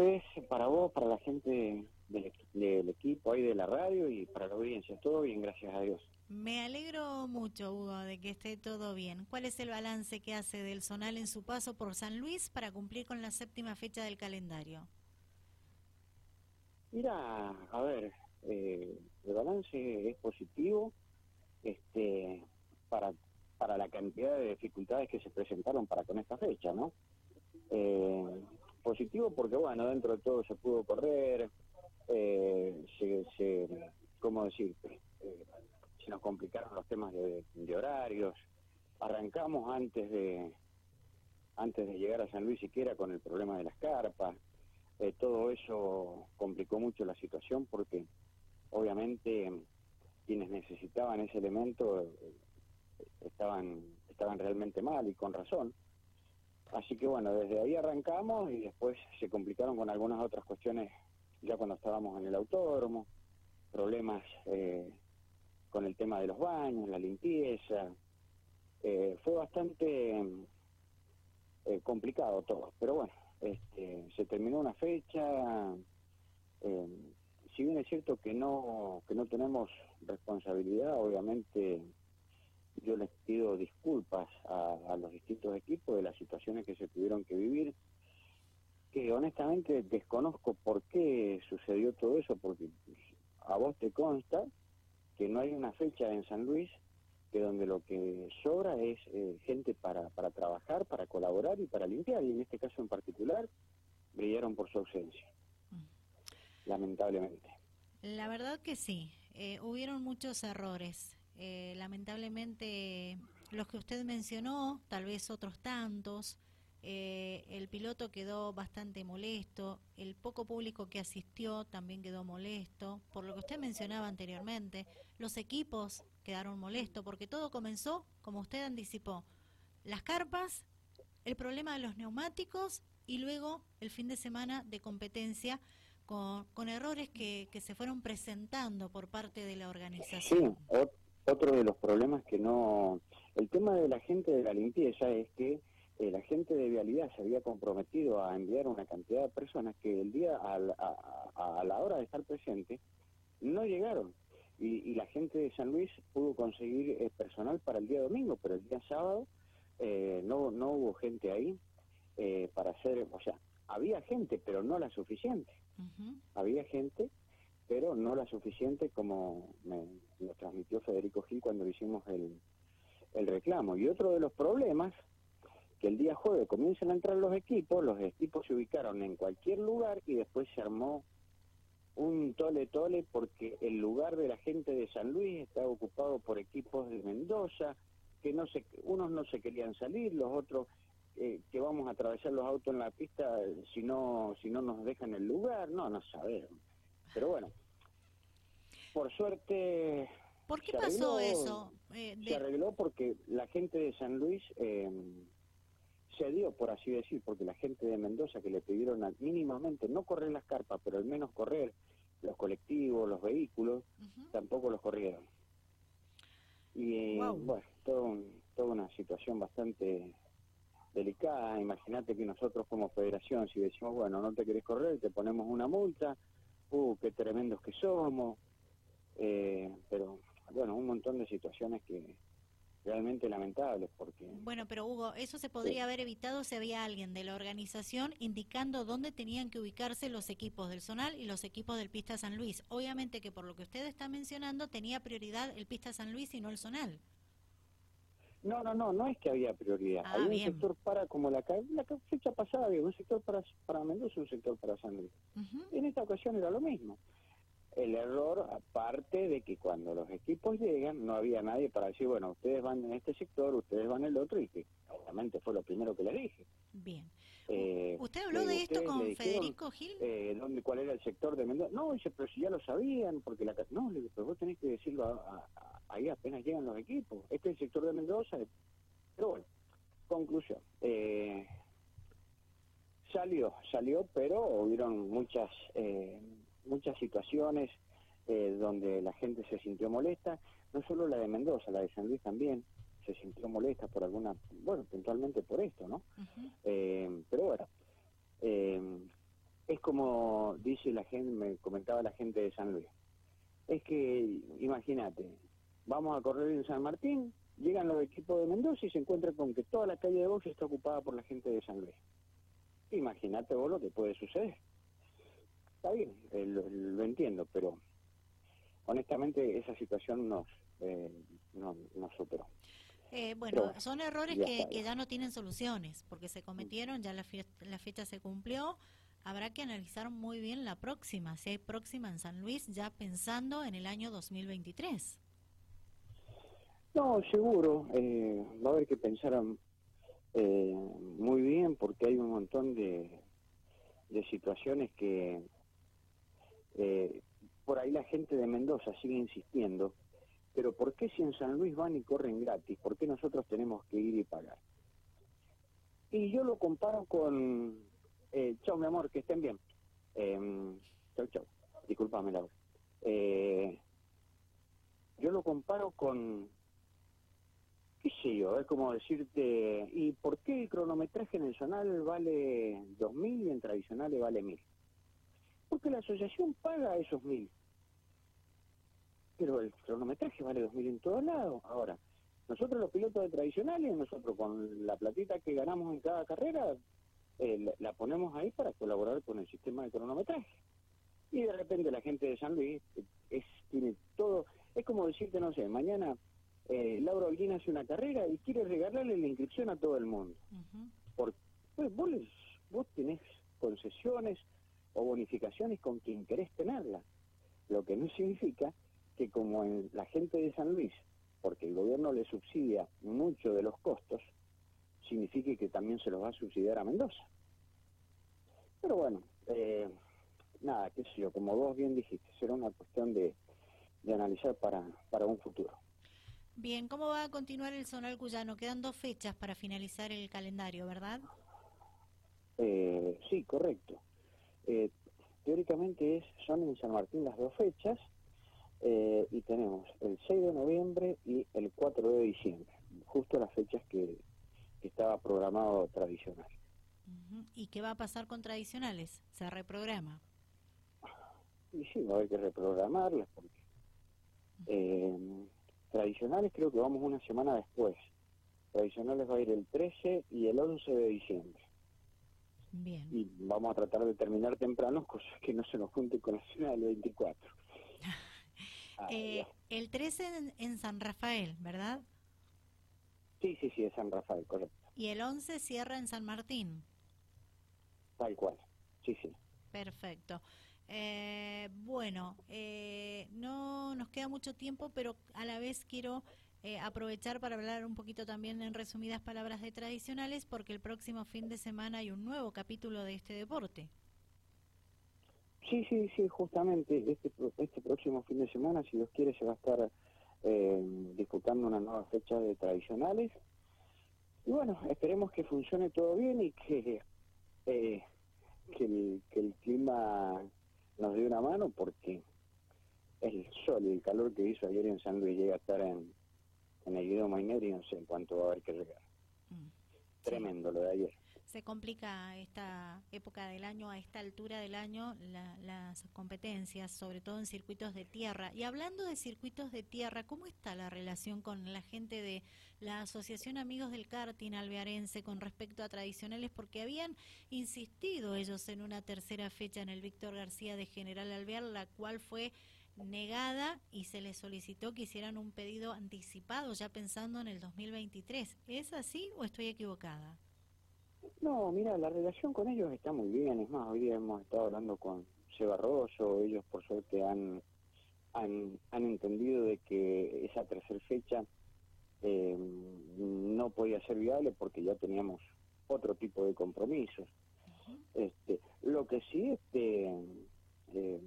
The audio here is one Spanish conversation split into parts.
es para vos, para la gente del, del equipo ahí de la radio y para la audiencia. Todo bien, gracias a Dios. Me alegro mucho, Hugo, de que esté todo bien. ¿Cuál es el balance que hace del Zonal en su paso por San Luis para cumplir con la séptima fecha del calendario? Mira, a ver, eh, el balance es positivo este, para, para la cantidad de dificultades que se presentaron para con esta fecha, ¿no? Eh, positivo porque, bueno, dentro de todo se pudo correr, eh, se, se, ¿cómo decirte? Eh, se nos complicaron los temas de, de, horarios. Arrancamos antes de antes de llegar a San Luis siquiera con el problema de las carpas. Eh, todo eso complicó mucho la situación porque obviamente quienes necesitaban ese elemento eh, estaban estaban realmente mal y con razón. Así que bueno, desde ahí arrancamos y después se complicaron con algunas otras cuestiones ya cuando estábamos en el autódromo, problemas eh, con el tema de los baños, la limpieza. Eh, fue bastante eh, complicado todo, pero bueno, este, se terminó una fecha. Eh, si bien es cierto que no que no tenemos responsabilidad, obviamente yo les pido disculpas a, a los distintos equipos de las situaciones que se tuvieron que vivir que honestamente desconozco por qué sucedió todo eso, porque a vos te consta que no hay una fecha en San Luis que donde lo que sobra es eh, gente para, para trabajar, para colaborar y para limpiar, y en este caso en particular brillaron por su ausencia, mm. lamentablemente. La verdad que sí, eh, hubieron muchos errores. Eh, lamentablemente los que usted mencionó, tal vez otros tantos, eh, el piloto quedó bastante molesto, el poco público que asistió también quedó molesto, por lo que usted mencionaba anteriormente, los equipos quedaron molestos, porque todo comenzó, como usted anticipó, las carpas, el problema de los neumáticos y luego el fin de semana de competencia con, errores que, que se fueron presentando por parte de la organización. Sí, otro de los problemas que no... El tema de la gente de la limpieza es que el agente de vialidad se había comprometido a enviar una cantidad de personas que el día a, a, a la hora de estar presente no llegaron. Y, y, la gente de San Luis pudo conseguir eh, personal para el día domingo, pero el día sábado eh, no, no hubo gente ahí eh, para hacer, o sea, había gente, pero no la suficiente. Uh -huh. Había gente, pero no la suficiente como me, lo transmitió Federico Gil cuando hicimos el, el reclamo. Y otro de los problemas que el día jueves comienzan a entrar los equipos, los equipos se ubicaron en cualquier lugar y después se armó un tole tole porque el lugar de la gente de San Luis estaba ocupado por equipos de Mendoza, que no se, unos no se querían salir, los otros eh, que vamos a atravesar los autos en la pista si no, si no nos dejan el lugar, no, no sabemos. Pero bueno, por suerte... ¿Por qué pasó arregló, eso? Eh, de... Se arregló porque la gente de San Luis... Eh, se dio, por así decir, porque la gente de Mendoza que le pidieron a, mínimamente no correr las carpas, pero al menos correr los colectivos, los vehículos, uh -huh. tampoco los corrieron. Y wow. bueno, todo un, toda una situación bastante delicada. Imagínate que nosotros como federación, si decimos, bueno, no te querés correr, te ponemos una multa, uh, qué tremendos que somos, eh, pero bueno, un montón de situaciones que, realmente lamentables porque bueno pero Hugo eso se podría sí. haber evitado si había alguien de la organización indicando dónde tenían que ubicarse los equipos del Zonal y los equipos del Pista San Luis. Obviamente que por lo que usted está mencionando tenía prioridad el Pista San Luis y no el Zonal no no no no es que había prioridad ah, había bien. un sector para como la, la fecha pasada había un sector para para Mendoza y un sector para San Luis uh -huh. en esta ocasión era lo mismo el error, aparte de que cuando los equipos llegan, no había nadie para decir, bueno, ustedes van en este sector, ustedes van en el otro, y que obviamente fue lo primero que le dije. Bien. Eh, ¿Usted habló de esto con dijeron, Federico Gil? Eh, ¿dónde, ¿Cuál era el sector de Mendoza? No, dice, pero si ya lo sabían, porque la... No, pero vos tenés que decirlo a, ahí apenas llegan los equipos. Este es el sector de Mendoza. Pero bueno, conclusión. Eh, salió, salió, pero hubieron muchas... Eh, muchas situaciones eh, donde la gente se sintió molesta, no solo la de Mendoza, la de San Luis también se sintió molesta por alguna, bueno, puntualmente por esto, ¿no? Uh -huh. eh, pero bueno, eh, es como dice la gente, me comentaba la gente de San Luis. Es que, imagínate, vamos a correr en San Martín, llegan los equipos de Mendoza y se encuentran con que toda la calle de box está ocupada por la gente de San Luis. Imagínate vos lo que puede suceder. Está bien, eh, lo, entiendo, pero honestamente esa situación nos, eh, no, nos superó. Eh, bueno, son errores que, ya no tienen soluciones, porque se cometieron, ya la, la fecha se cumplió, habrá que analizar muy bien la próxima, si hay próxima en San Luis, ya pensando en el año 2023. No, seguro, eh, va a haber que pensar eh, muy bien porque hay un montón de, de situaciones que eh, por ahí la gente de Mendoza sigue insistiendo, pero ¿por qué si en San Luis van y corren gratis? ¿Por qué nosotros tenemos que ir y pagar? Y yo lo comparo con... Eh, chau, mi amor, que estén bien. Eh, chau, chau. Disculpame, Laura. Eh, yo lo comparo con qué sé yo, es como decirte, ¿y por qué el cronometraje zonal vale 2.000 y en tradicionales vale 1.000? Porque la asociación paga esos 1.000. Pero el cronometraje vale 2.000 en todos lados. Ahora, nosotros los pilotos de tradicionales, nosotros con la platita que ganamos en cada carrera, eh, la, ponemos ahí para colaborar con el sistema de cronometraje. Y de repente la gente de San Luis es, tiene todo, es como decirte, no sé, mañana eh, Laura Holguín hace una carrera y quiere regalarle la inscripción a todo el mundo. Porque pues, vos, vos tenés concesiones o bonificaciones con quien querés tenerla. Lo que no significa que como en la gente de San Luis, porque el gobierno le subsidia mucho de los costos, signifique que también se los va a subsidiar a Mendoza. Pero bueno, eh, nada, qué sé yo, como vos bien dijiste, será una cuestión de, de analizar para, para un futuro. Bien, ¿cómo va a continuar el Zonal Cuyano? Quedan dos fechas para finalizar el calendario, ¿verdad? Eh, sí, correcto. Eh, teóricamente es, son en San Martín las dos fechas eh, y tenemos el 6 de noviembre y el 4 de diciembre, justo las fechas que, estaba programado tradicional. ¿Y qué va a pasar con tradicionales? ¿Se reprograma? Y sí, va a haber que reprogramarlas porque Tradicionales creo que vamos una semana después. Tradicionales va a ir el 13 y el 11 de diciembre. Bien. Y vamos a tratar de terminar temprano, cosas que no se nos junte con la del 24. eh, el 13 en, San Rafael, ¿verdad? Sí, sí, sí, es San Rafael, correcto. ¿Y el 11 cierra en San Martín? Tal cual, sí, sí. Perfecto. Eh, bueno, eh, no nos queda mucho tiempo, pero a la vez quiero eh, aprovechar para hablar un poquito también en resumidas palabras de tradicionales, porque el próximo fin de semana hay un nuevo capítulo de este deporte. Sí, sí, sí, justamente este, este próximo fin de semana, si Dios quiere, se va a estar disputando una nueva fecha de tradicionales. Y bueno, esperemos que funcione todo bien y que, que, el, que el clima nos dio una mano porque el sol y el calor que hizo ayer en San Luis llega a estar en, en el idioma y no sé en cuánto va a haber que llegar. Mm, Tremendo lo de ayer. Se complica esta época del año, a esta altura del año, las competencias, sobre todo en circuitos de tierra. Y hablando de circuitos de tierra, ¿cómo está la relación con la gente de la Asociación Amigos del Karting Alvearense con respecto a tradicionales? Porque habían insistido ellos en una tercera fecha en el Víctor García de General Alvear, la cual fue negada y se les solicitó que hicieran un pedido anticipado ya pensando en el 2023. ¿Es así o estoy equivocada? No, mira, la relación con ellos está muy bien. Es más, hoy día hemos estado hablando con Seba Rosso. Ellos, por suerte, han, han, entendido de que esa tercera fecha eh, no podía ser viable porque ya teníamos otro tipo de compromisos. este, lo que sí, este, eh,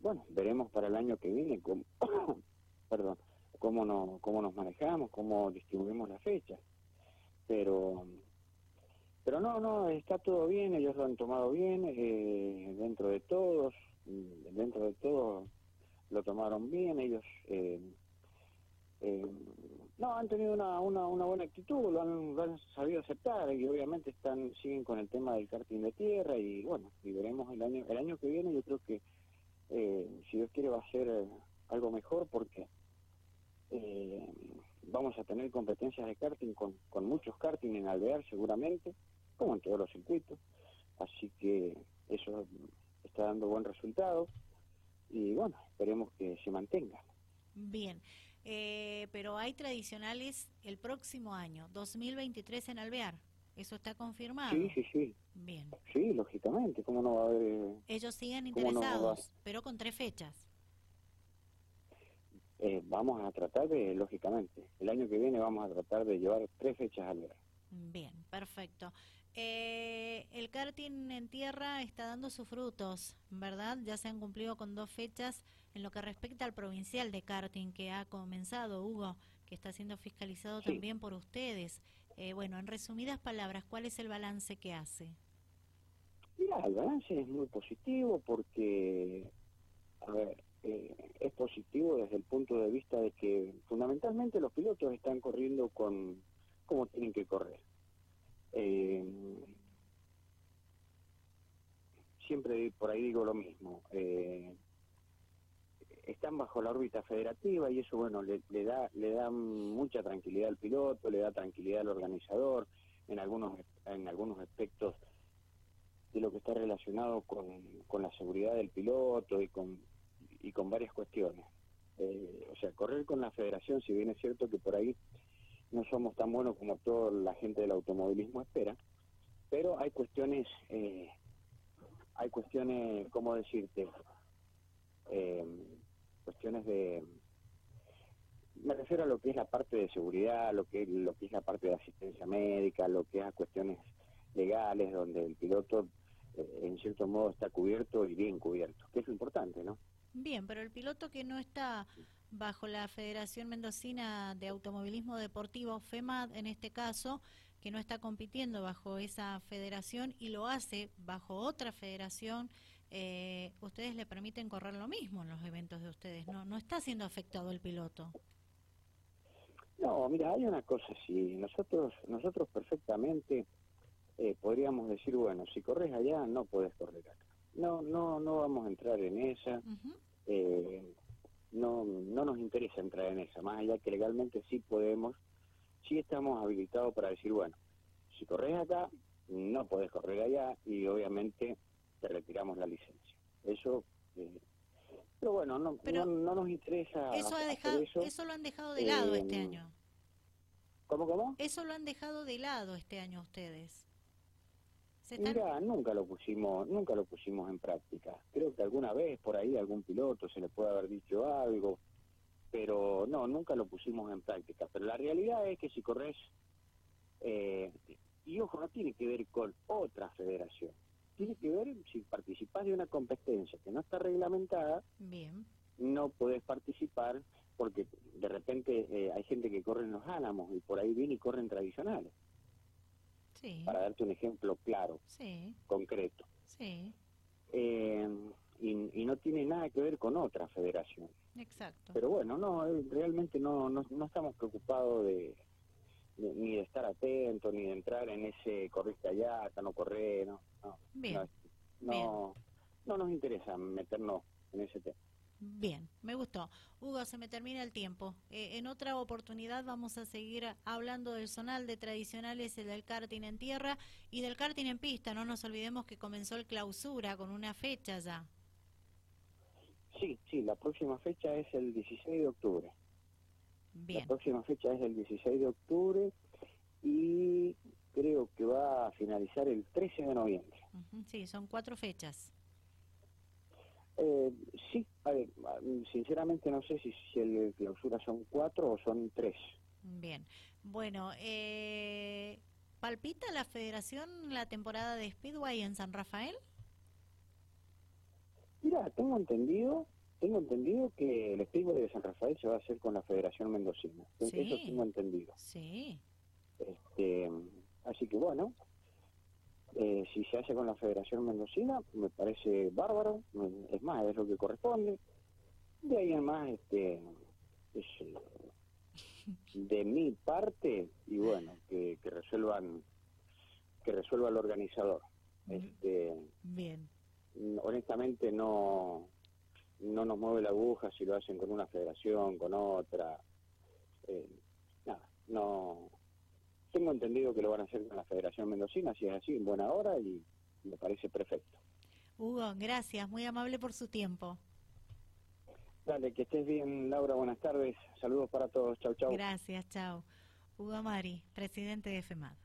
bueno, veremos para el año que viene cómo, perdón, cómo, no, cómo nos manejamos, cómo distribuimos la fecha. Pero no, no, está todo bien, ellos lo han tomado bien, eh, dentro de todos, dentro de todo lo tomaron bien, ellos, eh, eh, no, han tenido una, una, una buena actitud, lo han, sabido aceptar y obviamente están siguen con el tema del karting de tierra y bueno, y veremos el año el año que viene yo creo que eh, si Dios quiere va a ser eh, algo mejor porque vamos a tener competencias de karting con, con muchos karting en Alvear seguramente, como en todos los circuitos, así que eso está dando buen resultado y bueno, esperemos que se mantenga. Bien. Eh, pero hay tradicionales el próximo año, 2023 en Alvear. ¿Eso está confirmado? Sí, sí, sí. Bien. Sí, lógicamente, ¿cómo no va a haber...? Ellos siguen interesados, pero con tres fechas. Eh, vamos a tratar de, lógicamente, el año que viene vamos a tratar de llevar tres fechas a Alvear. Bien, perfecto. Eh, el karting en tierra está dando sus frutos, ¿verdad? Ya se han cumplido con dos fechas en lo que respecta al provincial de karting que ha comenzado, Hugo, que está siendo fiscalizado también por ustedes. Eh, bueno, en resumidas palabras, ¿cuál es el balance que hace? Mira, el balance es muy positivo porque, a ver, eh, es positivo desde el punto de vista de que fundamentalmente los pilotos están corriendo con como tienen que correr. Eh, siempre por ahí digo lo mismo. Eh, están bajo la órbita federativa y eso bueno le, da le da mucha tranquilidad al piloto, le da tranquilidad al organizador en algunos en algunos aspectos de lo que está relacionado con, con la seguridad del piloto y con y con varias cuestiones. Eh, o sea, correr con la federación, si bien es cierto que por ahí no somos tan buenos como toda la gente del automovilismo espera, pero hay cuestiones, eh, hay cuestiones, ¿cómo decirte? Eh, cuestiones de, me refiero a lo que es la parte de seguridad, lo que, lo que es la parte de asistencia médica, lo que es a cuestiones legales, donde el piloto eh, en cierto modo está cubierto y bien cubierto, que es lo importante, ¿no? Bien, pero el piloto que no está bajo la Federación Mendocina de Automovilismo Deportivo, FEMAD en este caso, que no está compitiendo bajo esa federación y lo hace bajo otra federación, eh, ustedes le permiten correr lo mismo en los eventos de ustedes, ¿no? No está siendo afectado el piloto. No, mira, hay una cosa así, nosotros, nosotros perfectamente eh, podríamos decir, bueno, si corres allá, no puedes correr acá. No, no, no vamos a entrar en esa no, no nos interesa entrar en esa, más allá que legalmente sí podemos, sí estamos habilitados para decir, bueno, si corres acá, no podés correr allá y obviamente te retiramos la licencia. Eso, eh, pero bueno, no, no, nos interesa. Eso, ha dejado, eso. lo han dejado de lado este eh, año. ¿Cómo, cómo? Eso lo han dejado de lado este año ustedes. Mira, nunca lo pusimos, nunca lo pusimos en práctica. Creo que alguna vez por ahí algún piloto se le puede haber dicho algo, pero no, nunca lo pusimos en práctica. Pero la realidad es que si corres, eh, y ojo, no tiene que ver con otra federación, tiene que ver si participas de una competencia que no está reglamentada, Bien. no podés participar porque de repente eh, hay gente que corre en los álamos y por ahí viene y corren tradicionales para darte un ejemplo claro, concreto. Eh, y, no tiene nada que ver con otra federación. Exacto. Pero bueno, no, realmente no, no, estamos preocupados de, ni de estar atentos, ni de entrar en ese corriste allá, hasta no correr, no, no, no, no nos interesa meternos en ese tema. Bien, me gustó. Hugo, se me termina el tiempo. Eh, en otra oportunidad vamos a seguir hablando del zonal de tradicionales, el del karting en tierra y del karting en pista. No nos olvidemos que comenzó el clausura con una fecha ya. Sí, sí, la próxima fecha es el 16 de octubre. Bien. La próxima fecha es el 16 de octubre y creo que va a finalizar el 13 de noviembre. Sí, son cuatro fechas. Eh, sí, sinceramente no sé si, si el clausura son cuatro o son tres. Bien, bueno, eh, ¿palpita la federación la temporada de Speedway en San Rafael? Mira, tengo entendido, tengo entendido que el Speedway de San Rafael se va a hacer con la Federación Mendocina. Eso tengo entendido. Sí. Este, así que bueno, eh, si se hace con la Federación Mendocina, me parece bárbaro, es más, es lo que corresponde. De ahí en más, este, es, de mi parte y bueno, que, que resuelvan que resuelva el organizador. Este, Bien. Honestamente no no nos mueve la aguja si lo hacen con una federación, con otra. Eh, nada, no. Tengo entendido que lo van a hacer con la Federación Mendocina, si es así, en buena hora y me parece perfecto. Hugo, gracias, muy amable por su tiempo. Dale, que estés bien, Laura, buenas tardes. Saludos para todos, chau, chau. Gracias, chau. Hugo Mari, presidente de FEMAD.